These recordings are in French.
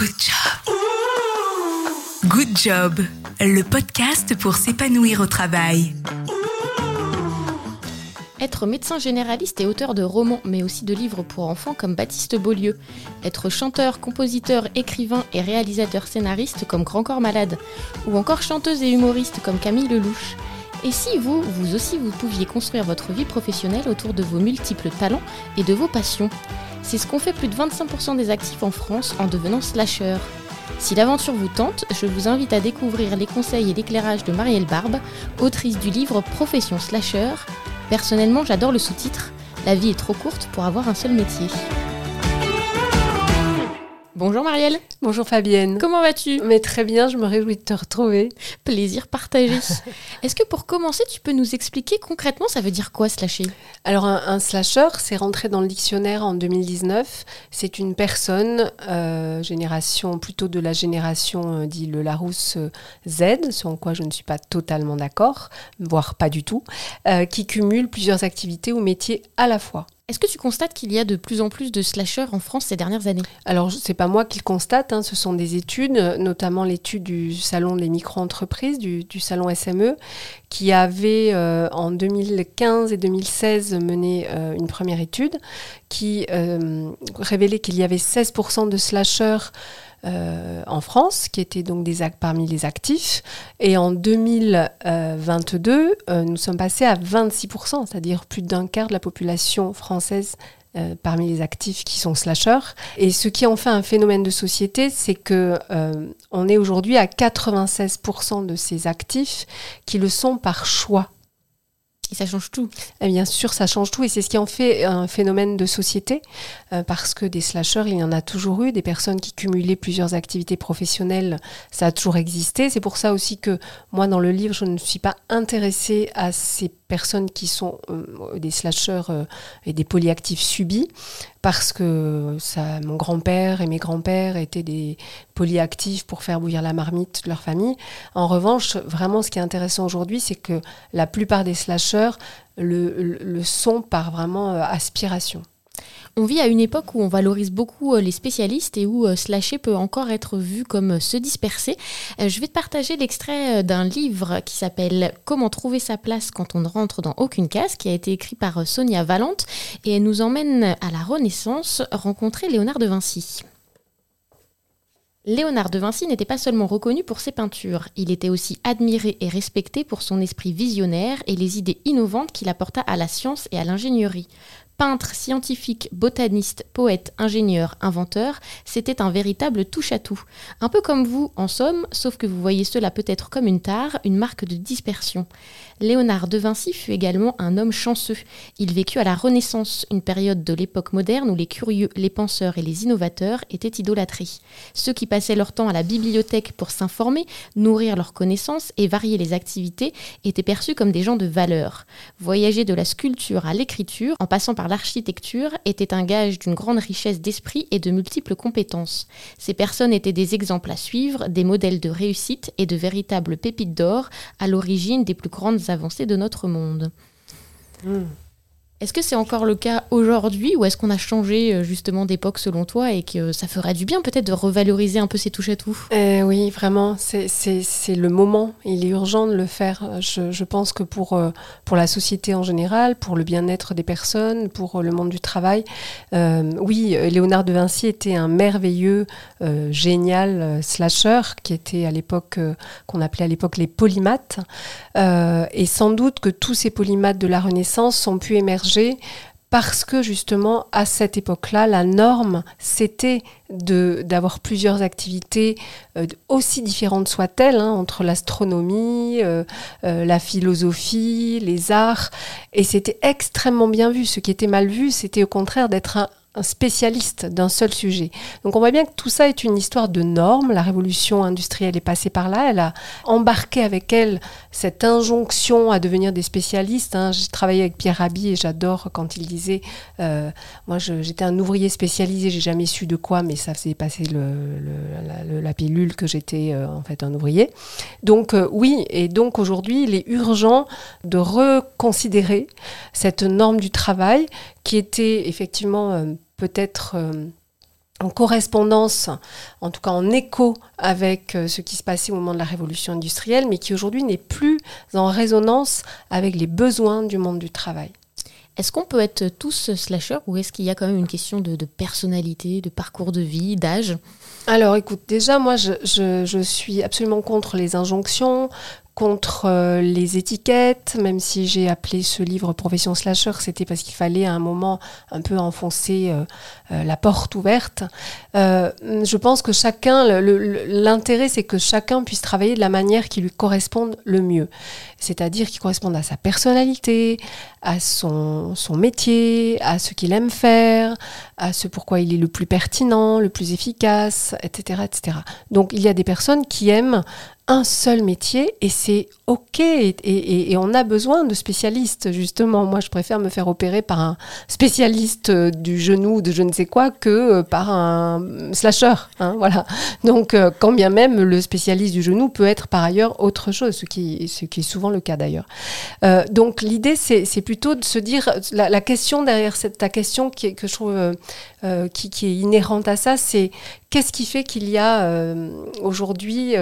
Good job. Good job, le podcast pour s'épanouir au travail. Être médecin généraliste et auteur de romans, mais aussi de livres pour enfants comme Baptiste Beaulieu. Être chanteur, compositeur, écrivain et réalisateur scénariste comme Grand Corps Malade. Ou encore chanteuse et humoriste comme Camille Lelouch. Et si vous, vous aussi, vous pouviez construire votre vie professionnelle autour de vos multiples talents et de vos passions? C'est ce qu'ont fait plus de 25% des actifs en France en devenant slasher. Si l'aventure vous tente, je vous invite à découvrir les conseils et l'éclairage de Marielle Barbe, autrice du livre Profession Slasher. Personnellement, j'adore le sous-titre La vie est trop courte pour avoir un seul métier. Bonjour Marielle. Bonjour Fabienne. Comment vas-tu? Mais très bien, je me réjouis de te retrouver. Plaisir partagé. Est-ce que pour commencer, tu peux nous expliquer concrètement ça veut dire quoi slasher Alors un, slasher, c'est rentré dans le dictionnaire en 2019. C'est une personne, euh, génération plutôt de la génération euh, dit le Larousse euh, Z, sur quoi je ne suis pas totalement d'accord, voire pas du tout, qui cumule plusieurs activités ou métiers à la fois. Est-ce que tu constates qu'il y a de plus en plus de slashers en France ces dernières années? Alors, c'est pas moi qui le constate, hein, ce sont des études, notamment l'étude du Salon des micro-entreprises, du, salon SME, qui avait euh, en 2015 et 2016 mené euh, une première étude qui euh, révélait qu'il y avait 16% de slashers euh, en France, qui étaient donc des parmi les actifs. Et en 2022, euh, nous sommes passés à 26%, c'est-à-dire plus d'un quart de la population française euh, parmi les actifs qui sont slashers. Et ce qui en fait un phénomène de société, c'est que on est aujourd'hui à 96% de ces actifs qui le sont par choix et ça change tout. Et bien sûr, ça change tout et c'est ce qui en fait un phénomène de société euh, parce que des slashers, il y en a toujours eu, des personnes qui cumulaient plusieurs activités professionnelles, ça a toujours existé. C'est pour ça aussi que moi, dans le livre, je ne suis pas intéressée à ces personnes qui sont euh, des slashers euh, et des polyactifs subis, parce que ça, mon grand-père et mes grands-pères étaient des polyactifs pour faire bouillir la marmite de leur famille. En revanche, vraiment, ce qui est intéressant aujourd'hui, c'est que la plupart des slashers le, le sont par vraiment euh, aspiration. On vit à une époque où on valorise beaucoup euh, les spécialistes et où euh, slasher peut encore être vu comme euh, se disperser. Je vais te partager l'extrait d'un livre qui s'appelle Comment trouver sa place quand on ne rentre dans aucune case, qui a été écrit par Sonia Valente et elle nous emmène à la Renaissance rencontrer Léonard de Vinci. Léonard de Vinci n'était pas seulement reconnu pour ses peintures, il était aussi admiré et respecté pour son esprit visionnaire et les idées innovantes qu'il apporta à la science et à l'ingénierie. Peintre, scientifique, botaniste, poète, ingénieur, inventeur, c'était un véritable touche-à-tout. Un peu comme vous, en somme, sauf que vous voyez cela peut-être comme une tare, une marque de dispersion. Léonard de Vinci fut également un homme chanceux. Il vécut à la Renaissance, une période de l'époque moderne où les curieux, les penseurs et les innovateurs étaient idolâtrés. Ceux qui passaient leur temps à la bibliothèque pour s'informer, nourrir leurs connaissances et varier les activités étaient perçus comme des gens de valeur. Voyager de la sculpture à l'écriture, en passant par l'architecture était un gage d'une grande richesse d'esprit et de multiples compétences. Ces personnes étaient des exemples à suivre, des modèles de réussite et de véritables pépites d'or à l'origine des plus grandes avancées de notre monde. Hmm. Est-ce que c'est encore le cas aujourd'hui ou est-ce qu'on a changé euh, justement d'époque selon toi et que ça ferait du bien peut-être de revaloriser un peu ces touches à tout? Euh, Oui, vraiment, c'est le moment. Il est urgent de le faire. Je, je pense que pour, euh, pour la société en général, pour le bien-être des personnes, pour le monde du travail, euh, oui, Léonard de Vinci était un merveilleux, euh, génial slasher qui était à l'époque, qu'on appelait à l'époque les polymathes. et sans doute que tous ces polymathes de la Renaissance ont pu émerger parce que justement à cette époque-là, la norme c'était d'avoir plusieurs activités euh, aussi différentes soient-elles hein, entre l'astronomie, euh, euh, la philosophie, les arts, et c'était extrêmement bien vu. Ce qui était mal vu, c'était au contraire d'être un, un spécialiste d'un seul sujet. Donc on voit bien que tout ça est une histoire de normes. La révolution industrielle est passée par là. Elle a embarqué avec elle cette injonction à devenir des spécialistes. Hein. J'ai travaillé avec Pierre Rabhi et j'adore quand il disait euh, Moi j'étais un ouvrier spécialisé, j'ai jamais su de quoi, mais ça faisait passer le, la, pilule que j'étais euh, en fait un ouvrier. Donc euh, oui, et donc aujourd'hui il est urgent de reconsidérer cette norme du travail qui était effectivement euh, peut-être euh, en correspondance, en tout cas en écho avec euh, ce qui se passait au moment de la révolution industrielle, mais qui aujourd'hui n'est plus en résonance avec les besoins du monde du travail. Est-ce qu'on peut être tous slasher ou est-ce qu'il y a quand même une question de, personnalité, de parcours de vie, d'âge? Alors écoute, déjà moi je, je, suis absolument contre les injonctions, contre euh, les étiquettes, même si j'ai appelé ce livre Profession Slasher, c'était parce qu'il fallait à un moment un peu enfoncer euh, euh, la porte ouverte. je pense que chacun, l'intérêt c'est que chacun puisse travailler de la manière qui lui corresponde le mieux. C'est-à-dire qui corresponde à sa personnalité, à son, son métier, à ce qu'il aime faire, à ce pourquoi il est le plus pertinent, le plus efficace, etc. etc. Donc il y a des personnes qui aiment un seul métier et c'est ok et, on a besoin de spécialistes justement. Moi je préfère me faire opérer par un spécialiste du genou de je ne sais quoi que par un slasher. Hein, voilà. Donc euh, quand bien même le spécialiste du genou peut être par ailleurs autre chose, ce qui, ce qui est souvent le cas d'ailleurs. Euh, donc l'idée c'est plutôt de se dire la, question derrière cette ta question qui, que je trouve qui, qui, est inhérente à ça, c'est qu'est-ce qui fait qu'il y a aujourd'hui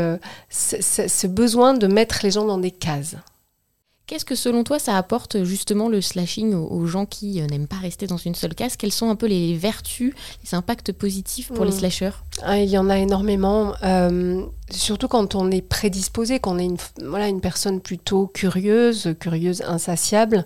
ce besoin de mettre les gens dans des cases? Qu'est-ce que selon toi ça apporte justement le slashing aux, gens qui euh, n'aiment pas rester dans une seule case? Quelles sont un peu les vertus, les impacts positifs pour les hmm. slashers ah, Il y en a énormément. Euh, surtout quand on est prédisposé, qu'on est une, voilà, une personne plutôt curieuse, curieuse, insatiable,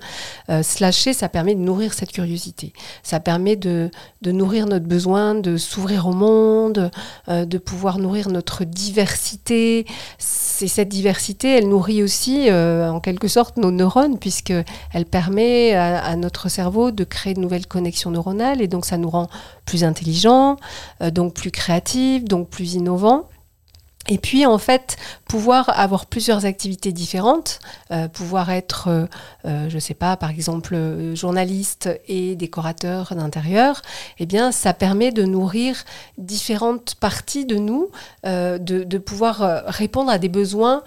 euh, slasher, ça permet de nourrir cette curiosité. Ça permet de, de nourrir notre besoin de s'ouvrir au monde, euh, de pouvoir nourrir notre diversité. C'est cette diversité, elle nourrit aussi, euh, en quelque sorte, nos neurones, puisqu'elle permet à, à, notre cerveau de créer de nouvelles connexions neuronales, et donc ça nous rend plus intelligents, donc plus créatifs, donc plus innovants. Et puis en fait, pouvoir avoir plusieurs activités différentes, euh, pouvoir être, euh, euh, je ne sais pas, par exemple, journaliste et décorateur d'intérieur, eh bien, ça permet de nourrir différentes parties de nous, de, de, pouvoir répondre à des besoins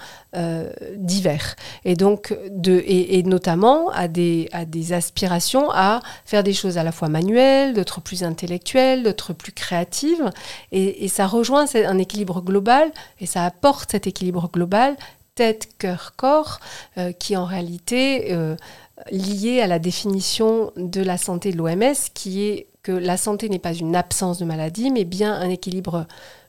divers. Et donc, de, et, notamment à des, à des aspirations à faire des choses à la fois manuelles, d'autres plus intellectuelles, d'autres plus créatives. Et, ça rejoint un équilibre global et ça apporte cet équilibre global tête, cœur, corps, euh, qui en réalité euh, lié à la définition de la santé de l'OMS, qui est que la santé n'est pas une absence de maladie, mais bien un équilibre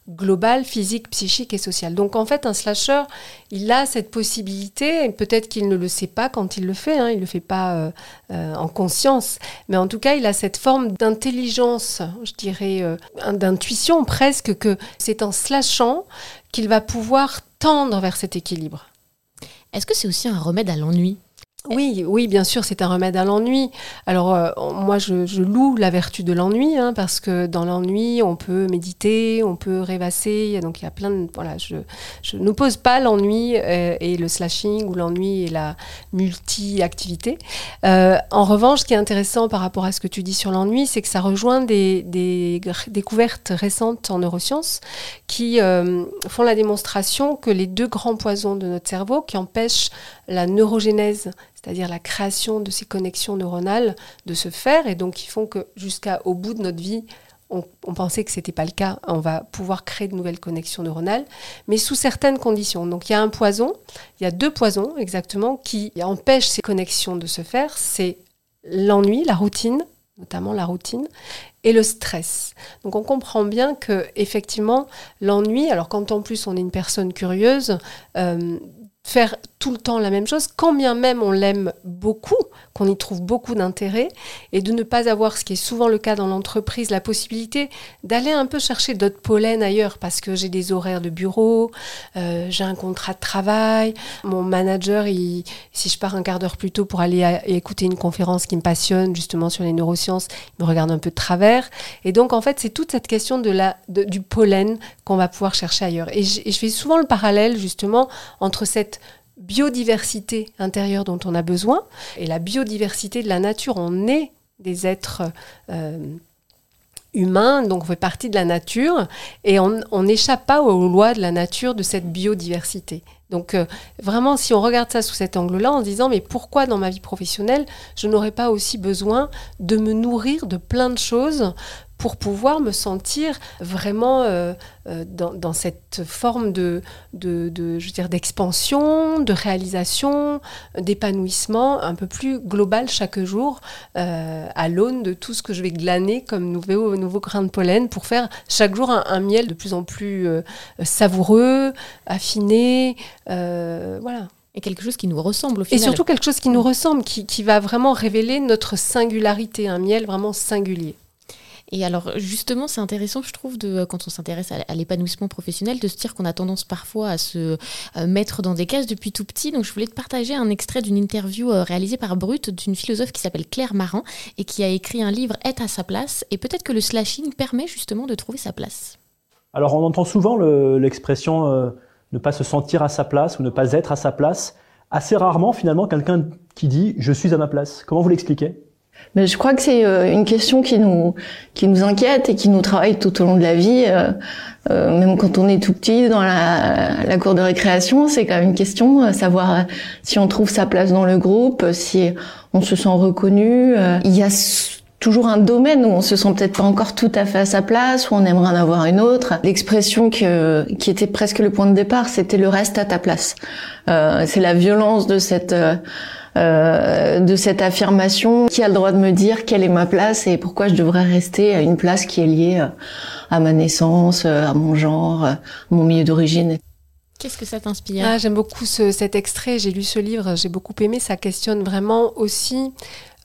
global, physique, psychique et social. Donc en fait, un slasher, il a cette possibilité, peut-être qu'il ne le sait pas quand il le fait, hein, il ne le fait pas euh, euh, en conscience, mais en tout cas, il a cette forme d'intelligence, je dirais, euh, d'intuition presque, que c'est en slashant qu'il va pouvoir tendre vers cet équilibre. Est-ce que c'est aussi un remède à l'ennui? Oui, oui, bien sûr, c'est un remède à l'ennui. Alors, euh, moi, je, loue la vertu de l'ennui, hein, parce que dans l'ennui, on peut méditer, on peut rêvasser. Donc, il y a plein de. Voilà, je, n'oppose pas l'ennui euh, et le slashing ou l'ennui et la multi-activité. Euh, en revanche, ce qui est intéressant par rapport à ce que tu dis sur l'ennui, c'est que ça rejoint des, des, découvertes récentes en neurosciences qui font la démonstration que les deux grands poisons de notre cerveau qui empêchent la neurogénèse c'est-à-dire la création de ces connexions neuronales, de se faire, et donc qui font que jusqu'au bout de notre vie, on, pensait que ce n'était pas le cas, on va pouvoir créer de nouvelles connexions neuronales, mais sous certaines conditions. Donc il y a un poison, il y a deux poisons exactement qui empêchent ces connexions de se faire, c'est l'ennui, la routine, notamment la routine, et le stress. Donc on comprend bien que effectivement l'ennui, alors quand en plus on est une personne curieuse, euh, faire tout le temps la même chose, quand bien même on l'aime beaucoup, qu'on y trouve beaucoup d'intérêt, et de ne pas avoir, ce qui est souvent le cas dans l'entreprise, la possibilité d'aller un peu chercher d'autres pollens ailleurs, parce que j'ai des horaires de bureau, euh, j'ai un contrat de travail, mon manager, si je pars un quart d'heure plus tôt pour aller écouter une conférence qui me passionne, justement sur les neurosciences, il me regarde un peu de travers. Et donc, en fait, c'est toute cette question de la, du pollen qu'on va pouvoir chercher ailleurs. Et je fais souvent le parallèle, justement, entre cette biodiversité intérieure dont on a besoin et la biodiversité de la nature. On est des êtres euh, humains, donc on fait partie de la nature et on n'échappe pas aux lois de la nature de cette biodiversité. Donc euh, vraiment, si on regarde ça sous cet angle-là, en se disant mais pourquoi dans ma vie professionnelle, je n'aurais pas aussi besoin de me nourrir de plein de choses pour pouvoir me sentir vraiment euh, euh, dans, cette forme de, de, je veux dire, d'expansion, de réalisation, d'épanouissement un peu plus global chaque jour, euh, à l'aune de tout ce que je vais glaner comme nouveau, nouveau grain de pollen pour faire chaque jour un, miel de plus en plus savoureux, affiné, voilà. Et quelque chose qui nous ressemble au final. Et surtout quelque chose qui nous ressemble, qui, qui va vraiment révéler notre singularité, un miel vraiment singulier. Et alors justement, c'est intéressant, je trouve, de, quand on s'intéresse à, l'épanouissement professionnel, de se dire qu'on a tendance parfois à se euh, mettre dans des cases depuis tout petit. Donc je voulais te partager un extrait d'une interview euh, réalisée par Brut d'une philosophe qui s'appelle Claire Marin et qui a écrit un livre Être à sa place. Et peut-être que le slashing permet justement de trouver sa place. Alors on entend souvent l'expression euh, ne pas se sentir à sa place ou ne pas être à sa place. Assez rarement finalement quelqu'un qui dit je suis à ma place. Comment vous l'expliquez? Mais je crois que c'est euh, une question qui nous qui nous inquiète et qui nous travaille tout au long de la vie. Euh, euh, même quand on est tout petit dans la, la cour de récréation, c'est quand même une question, savoir si on trouve sa place dans le groupe, si on se sent reconnu. Il y a toujours un domaine où on se sent peut-être pas encore tout à fait à sa place, où on aimerait en avoir une autre. L'expression que, qui était presque le point de départ, c'était le reste à ta place. Euh, c'est la violence de cette euh, de cette affirmation. Qui a le droit de me dire quelle est ma place et pourquoi je devrais rester à une place qui est liée euh, à ma naissance, euh, à mon genre, à mon milieu d'origine? Qu'est-ce que ça t'inspire? Ah, J'aime beaucoup cet extrait, j'ai lu ce livre, j'ai beaucoup aimé, ça questionne vraiment aussi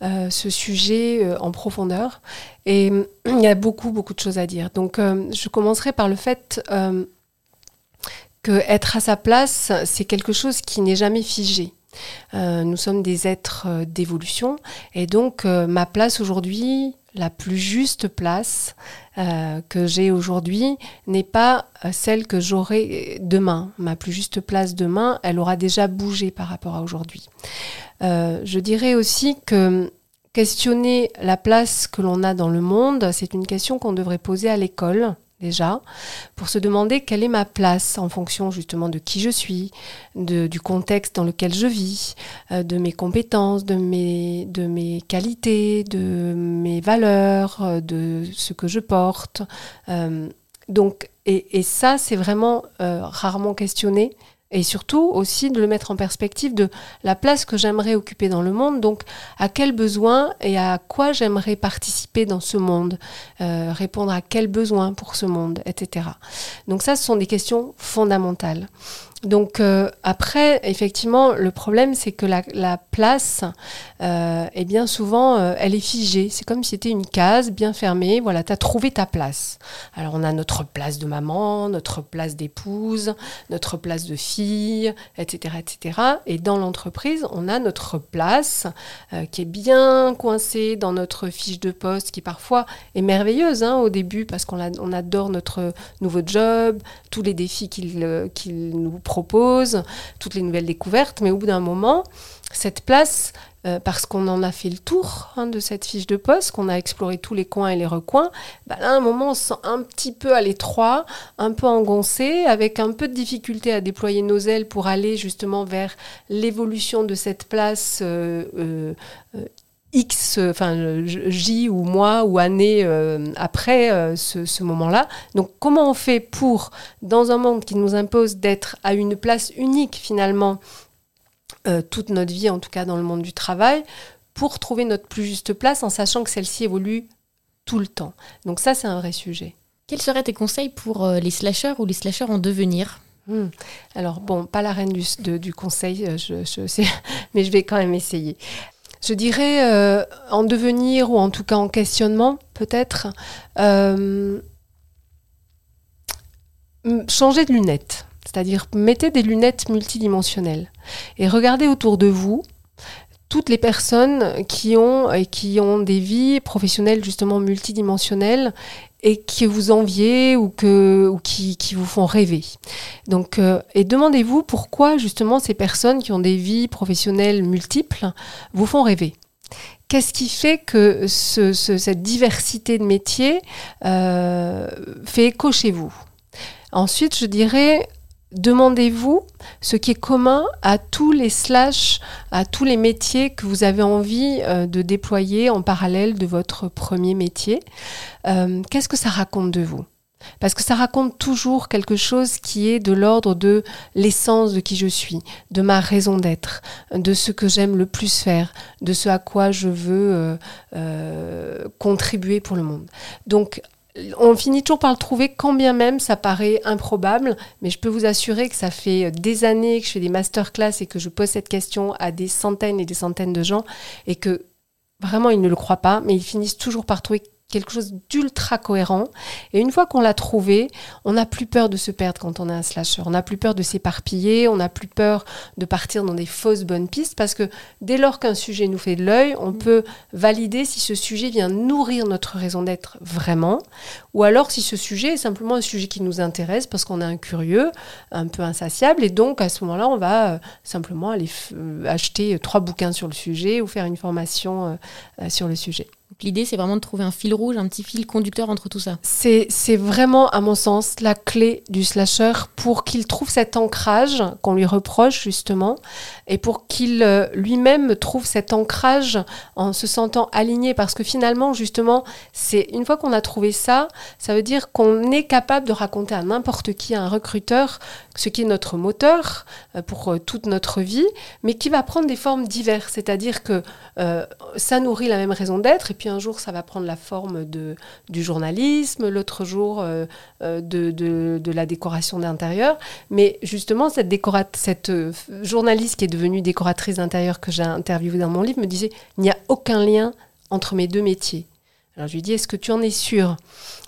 ce sujet en profondeur. Et il y a beaucoup, beaucoup de choses à dire. Donc je commencerai par le fait que être à sa place, c'est quelque chose qui n'est jamais figé. Euh, nous sommes des êtres euh, d'évolution et donc euh, ma place aujourd'hui, la plus juste place que j'ai aujourd'hui n'est pas celle que j'aurai demain. Ma plus juste place demain, elle aura déjà bougé par rapport à aujourd'hui. je dirais aussi que questionner la place que l'on a dans le monde, c'est une question qu'on devrait poser à l'école déjà, pour se demander quelle est ma place en fonction justement de qui je suis, de, du contexte dans lequel je vis, euh, de mes compétences, de mes, de mes qualités, de mes valeurs, euh, de ce que je porte. Euh, donc, et, et ça, c'est vraiment rarement questionné et surtout aussi de le mettre en perspective de la place que j'aimerais occuper dans le monde, donc à quels besoins et à quoi j'aimerais participer dans ce monde, euh, répondre à quels besoins pour ce monde, etc. Donc ça, ce sont des questions fondamentales. Donc euh, après, effectivement, le problème, c'est que la, place, euh, bien souvent, euh, elle est figée. C'est comme si c'était une case bien fermée. Voilà, tu as trouvé ta place. Alors on a notre place de maman, notre place d'épouse, notre place de fille, etc., etc. Et dans l'entreprise, on a notre place qui est bien coincée dans notre fiche de poste, qui parfois est merveilleuse hein, au début parce qu'on on adore notre nouveau job, tous les défis qu'il qu'il nous propose, toutes les nouvelles découvertes, mais au bout d'un moment, cette place, euh, parce qu'on en a fait le tour hein, de cette fiche de poste, qu'on a exploré tous les coins et les recoins, bah là, à un moment, on se sent un petit peu à l'étroit, un peu engoncé, avec un peu de difficulté à déployer nos ailes pour aller justement vers l'évolution de cette place euh, euh, X, enfin J ou mois ou année euh, après euh, ce, moment-là. Donc comment on fait pour, dans un monde qui nous impose d'être à une place unique finalement, euh, toute notre vie, en tout cas dans le monde du travail, pour trouver notre plus juste place en sachant que celle-ci évolue tout le temps? Donc ça, c'est un vrai sujet. Quels seraient tes conseils pour les slasheurs ou les slasheurs en devenir? Hmm. Alors bon, pas la reine du, du conseil, je, je sais, mais je vais quand même essayer je dirais, euh, en devenir ou en tout cas en questionnement, peut-être, euh, changer de lunettes. C'est-à-dire, mettez des lunettes multidimensionnelles et regardez autour de vous toutes les personnes qui ont, et qui ont des vies professionnelles justement multidimensionnelles et qui vous enviez ou, que, ou qui, qui vous font rêver. Donc, euh, et demandez-vous pourquoi justement ces personnes qui ont des vies professionnelles multiples vous font rêver. Qu'est-ce qui fait que ce, cette diversité de métiers euh, fait écho chez vous Ensuite, je dirais, demandez-vous ce qui est commun à tous les slash, à tous les métiers que vous avez envie euh, de déployer en parallèle de votre premier métier. Euh, qu'est-ce que ça raconte de vous? Parce que ça raconte toujours quelque chose qui est de l'ordre de l'essence de qui je suis, de ma raison d'être, de ce que j'aime le plus faire, de ce à quoi je veux euh, contribuer pour le monde. On finit toujours par le trouver, quand bien même ça paraît improbable, mais je peux vous assurer que ça fait des années que je fais des masterclass et que je pose cette question à des centaines et des centaines de gens et que vraiment ils ne le croient pas, mais ils finissent toujours par trouver quelque chose d'ultra cohérent. Et une fois qu'on l'a trouvé, on n'a plus peur de se perdre quand on est un slasher. On n'a plus peur de s'éparpiller, on n'a plus peur de partir dans des fausses bonnes pistes parce que dès lors qu'un sujet nous fait de l'œil, on peut valider si ce sujet vient nourrir notre raison d'être vraiment ou alors si ce sujet est simplement un sujet qui nous intéresse parce qu'on est un curieux, un peu insatiable et donc à ce moment-là, on va euh, simplement aller euh, acheter trois bouquins sur le sujet ou faire une formation euh, sur le sujet. L'idée, c'est vraiment de trouver un fil rouge, un petit fil conducteur entre tout ça. C'est vraiment, à mon sens, la clé du slasher pour qu'il trouve cet ancrage qu'on lui reproche justement et pour qu'il euh, lui-même trouve cet ancrage en se sentant aligné. Parce que finalement, justement, c'est une fois qu'on a trouvé ça, ça veut dire qu'on est capable de raconter à n'importe qui, à un recruteur, ce qui est notre moteur euh, pour euh, toute notre vie, mais qui va prendre des formes diverses. C'est-à-dire que ça nourrit la même raison d'être, puis un jour, ça va prendre la forme du journalisme, l'autre jour, de, de, de, la décoration d'intérieur. Mais justement, cette, cette journaliste qui est devenue décoratrice d'intérieur que j'ai interviewée dans mon livre me disait, il n'y a aucun lien entre mes deux métiers. Alors je lui dis, est-ce que tu en es sûr?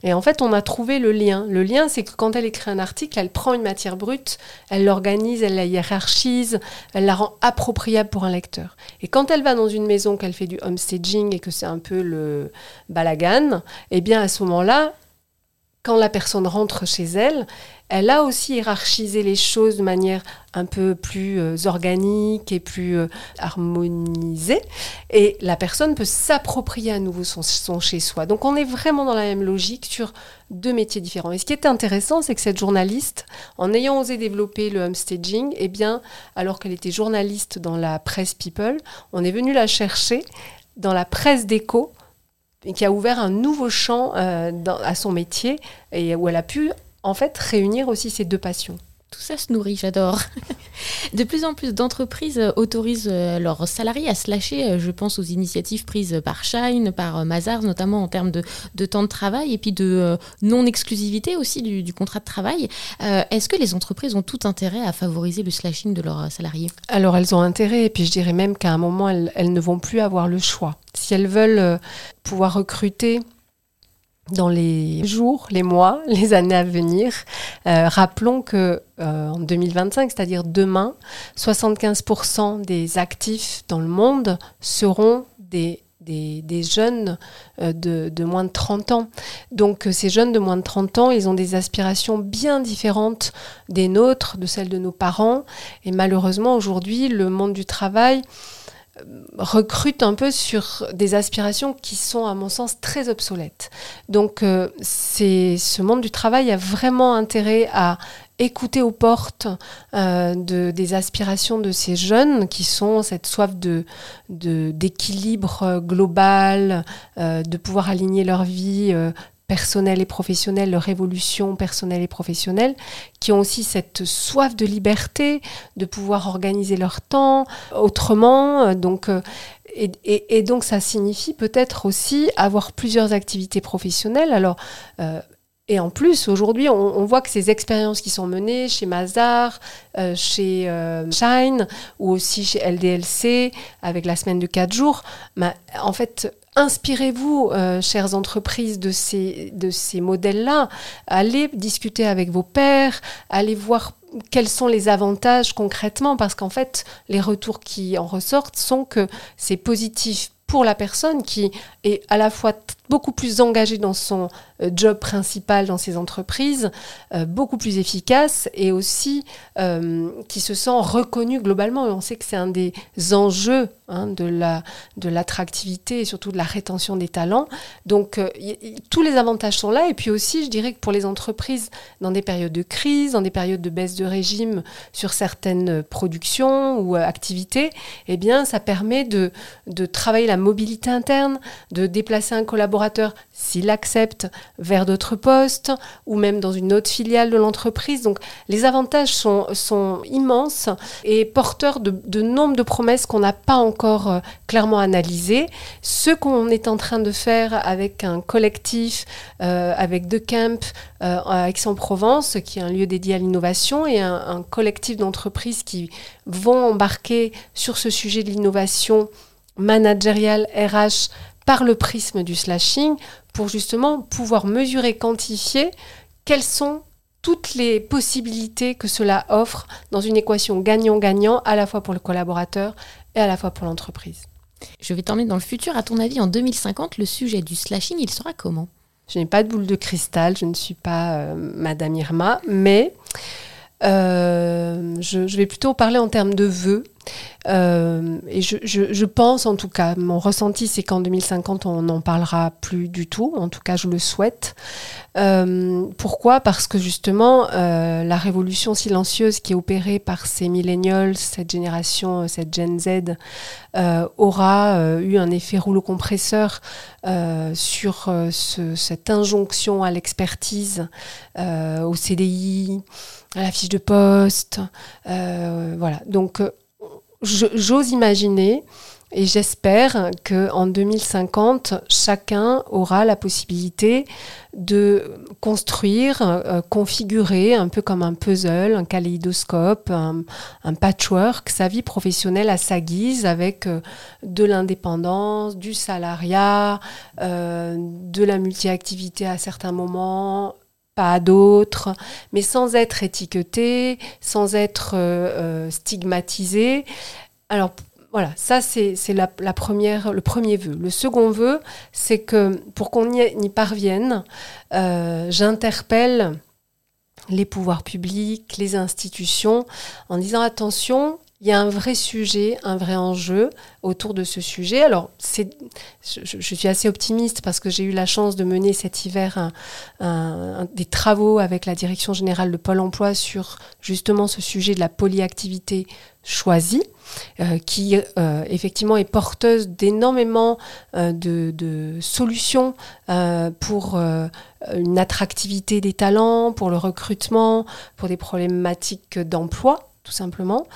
Et en fait, on a trouvé le lien. Le lien, c'est que quand elle écrit un article, elle prend une matière brute, elle l'organise, elle la hiérarchise, elle la rend appropriable pour un lecteur. Et quand elle va dans une maison, qu'elle fait du homestaging et que c'est un peu le balagan, eh bien à ce moment-là, quand la personne rentre chez elle, elle a aussi hiérarchisé les choses de manière un peu plus euh, organique et plus euh, harmonisée. Et la personne peut s'approprier à nouveau son, chez-soi. Donc on est vraiment dans la même logique sur deux métiers différents. Et ce qui est intéressant, c'est que cette journaliste, en ayant osé développer le homestaging, eh bien, alors qu'elle était journaliste dans la presse People, on est venu la chercher dans la presse déco qui a ouvert un nouveau champ euh, à son métier et où elle a pu en fait réunir aussi ces deux passions. Tout ça se nourrit, j'adore. De plus en plus d'entreprises euh, autorisent euh, leurs salariés à se lâcher. Je pense aux initiatives prises par Shine, par Mazars, notamment en termes de, temps de travail et puis de non-exclusivité aussi du, contrat de travail. Est-ce que les entreprises ont tout intérêt à favoriser le slashing de leurs salariés? Alors elles ont intérêt, et puis je dirais même qu'à un moment, elles ne vont plus avoir le choix. Si elles veulent euh, pouvoir recruter dans les jours, les mois, les années à venir, euh, rappelons que euh, en 2025, c'est-à-dire demain, 75% des actifs dans le monde seront des des, jeunes de, de, moins de 30 ans. Donc ces jeunes de moins de 30 ans, ils ont des aspirations bien différentes des nôtres, de celles de nos parents. Et malheureusement, aujourd'hui, le monde du travail recrute un peu sur des aspirations qui sont, à mon sens, très obsolètes. Donc, euh, ce monde du travail a vraiment intérêt à écouter aux portes euh, de, des aspirations de ces jeunes qui sont cette soif de, d'équilibre global, euh, de pouvoir aligner leur vie personnelle et professionnelle, leur évolution personnelle et professionnelle, qui ont aussi cette soif de liberté, de pouvoir organiser leur temps autrement. Donc, euh, et, donc ça signifie peut-être aussi avoir plusieurs activités professionnelles. Alors, euh, et en plus, aujourd'hui, on, voit que ces expériences qui sont menées chez Mazar, euh, chez Shine ou aussi chez LDLC, avec la semaine de 4 jours, bah, en fait, Inspirez-vous, euh, chères entreprises, de ces, de ces modèles-là. Allez discuter avec vos pairs, allez voir quels sont les avantages concrètement, parce qu'en fait, les retours qui en ressortent sont que c'est positif pour la personne qui est à la fois beaucoup plus engagée dans son euh, job principal dans ses entreprises, euh, beaucoup plus efficace et aussi qui se sent reconnue globalement. Et on sait que c'est un des enjeux hein, de la de l'attractivité et surtout de la rétention des talents. Donc euh, tous les avantages sont là et puis aussi je dirais que pour les entreprises dans des périodes de crise, dans des périodes de baisse de régime sur certaines productions ou euh, activités, eh bien ça permet de de travailler la mobilité interne, de déplacer un collaborateur s'il accepte vers d'autres postes ou même dans une autre filiale de l'entreprise. Donc les avantages sont immenses et porteurs de, nombre de promesses qu'on n'a pas encore euh, clairement analysées. Ce qu'on est en train de faire avec un collectif, euh, avec De Camp euh, à Aix-en-Provence, qui est un lieu dédié à l'innovation, et un collectif d'entreprises qui vont embarquer sur ce sujet de l'innovation managériale RH par le prisme du slashing pour justement pouvoir mesurer, quantifier quelles sont toutes les possibilités que cela offre dans une équation gagnant-gagnant à la fois pour le collaborateur et à la fois pour l'entreprise. Je vais t'emmener dans le futur. À ton avis, en 2050, le sujet du slashing, il sera comment? Je n'ai pas de boule de cristal, je ne suis pas euh, Madame Irma, mais euh, je, je, vais plutôt parler en termes de vœux. Euh, et je, pense en tout cas, mon ressenti c'est qu'en 2050 on n'en parlera plus du tout, en tout cas je le souhaite. Euh, pourquoi? Parce que justement euh, la révolution silencieuse qui est opérée par ces millennials, cette génération, cette Gen Z, aura eu un effet rouleau compresseur sur ce, cette injonction à l'expertise, au CDI, à la fiche de poste. voilà, donc j'ose imaginer et j'espère qu'en 2050, chacun aura la possibilité de construire, euh, configurer un peu comme un puzzle, un kaléidoscope, un, un, patchwork, sa vie professionnelle à sa guise avec euh, de l'indépendance, du salariat, euh, de la multi-activité à certains moments, pas d'autres, mais sans être étiqueté, sans être euh, euh, stigmatisé. Alors voilà, ça c'est la, première, le premier vœu. Le second vœu, c'est que pour qu'on y, y, parvienne, euh, j'interpelle les pouvoirs publics, les institutions, en disant attention, il y a un vrai sujet, un vrai enjeu autour de ce sujet. Alors, je, suis assez optimiste parce que j'ai eu la chance de mener cet hiver des travaux avec la Direction générale de Pôle emploi sur justement ce sujet de la polyactivité choisie, euh, qui euh, effectivement est porteuse d'énormément euh, de, solutions pour une attractivité des talents, pour le recrutement, pour des problématiques d'emploi tout simplement.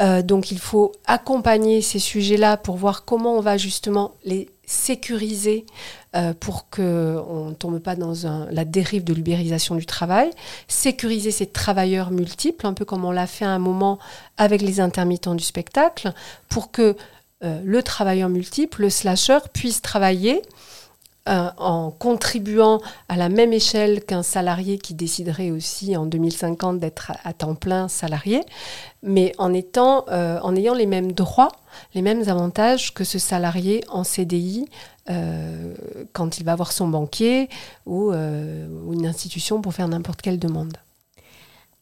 Euh, donc il faut accompagner ces sujets-là pour voir comment on va justement les sécuriser euh, pour qu'on ne tombe pas dans la dérive de l'ubérisation du travail, sécuriser ces travailleurs multiples, un peu comme on l'a fait à un moment avec les intermittents du spectacle, pour que euh, le travailleur multiple, le slasher, puisse travailler euh, en contribuant à la même échelle qu'un salarié qui déciderait aussi en 2050 d'être à, temps plein salarié, mais en, étant, euh, en ayant les mêmes droits, les mêmes avantages que ce salarié en CDI euh, quand il va voir son banquier ou une institution pour faire n'importe quelle demande.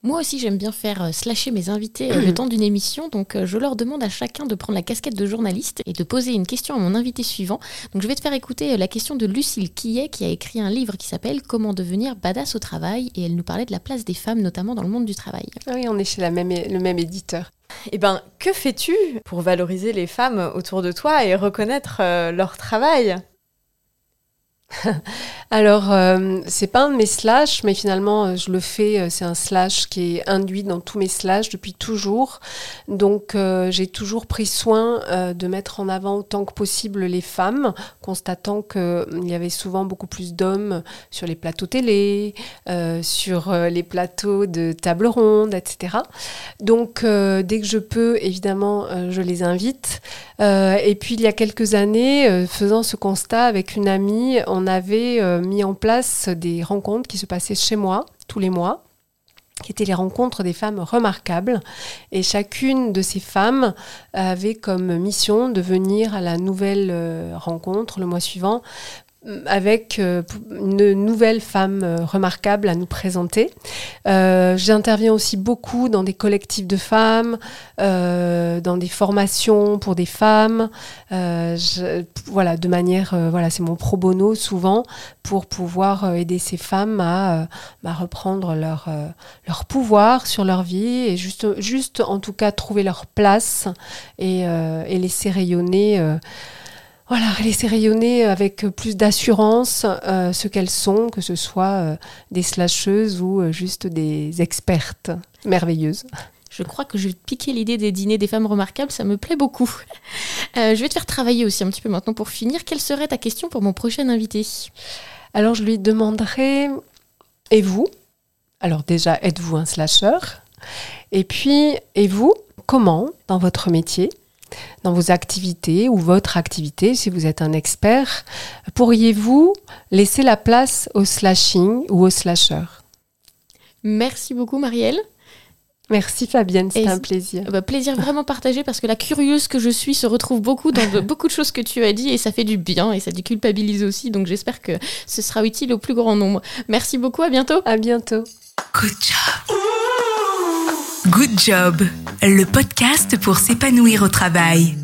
Moi aussi, j'aime bien faire euh, slasher mes invités euh, le temps d'une émission. Donc, euh, je leur demande à chacun de prendre la casquette de journaliste et de poser une question à mon invité suivant. Donc, je vais te faire écouter la question de Lucille Quillet, qui a écrit un livre qui s'appelle Comment devenir badass au travail. Et elle nous parlait de la place des femmes, notamment dans le monde du travail. Ah oui, on est chez la même, le même éditeur. Eh ben, que fais-tu pour valoriser les femmes autour de toi et reconnaître leur travail? Alors, euh, c'est pas un de mes slash, mais finalement, je le fais. Euh, c'est un slash qui est induit dans tous mes slash depuis toujours. Donc, euh, j'ai toujours pris soin euh, de mettre en avant autant que possible les femmes, constatant qu'il y avait souvent beaucoup plus d'hommes sur les plateaux télé, euh, sur les plateaux de table ronde, etc. Donc, dès que je peux, évidemment, je les invite. et puis, il y a quelques années, faisant ce constat avec une amie, on avait euh, mis en place des rencontres qui se passaient chez moi tous les mois qui étaient les rencontres des femmes remarquables. Et chacune de ces femmes avait comme mission de venir à la nouvelle euh, rencontre le mois suivant avec euh, une nouvelle femme euh, remarquable à nous présenter. Euh, j'interviens aussi beaucoup dans des collectifs de femmes, dans des formations pour des femmes. voilà, de manière, voilà, c'est mon pro bono souvent pour pouvoir aider ces femmes à, reprendre leur, pouvoir sur leur vie et juste, juste en tout cas trouver leur place et laisser rayonner voilà, laisser rayonner avec plus d'assurance euh, ce qu'elles sont, que ce soit euh, des slasheuses ou euh, juste des expertes merveilleuses. Je crois que je vais te piquer l'idée des dîners des femmes remarquables, ça me plaît beaucoup. je vais te faire travailler aussi un petit peu maintenant pour finir. Quelle serait ta question pour mon prochain invité? Alors je lui demanderai, et vous? Alors déjà, êtes-vous un slasher Et puis, et vous, comment, dans votre métier, dans vos activités ou votre activité, si vous êtes un expert, pourriez-vous laisser la place au slashing ou au slasher? Merci beaucoup Marielle. Merci Fabienne, c'est un plaisir. Bah, plaisir vraiment partagé parce que la curieuse que je suis se retrouve beaucoup dans beaucoup de choses que tu as dit et ça fait du bien et ça déculpabilise aussi. Donc j'espère que ce sera utile au plus grand nombre. Merci beaucoup, à bientôt. À bientôt. Good job. Good job, le podcast pour s'épanouir au travail.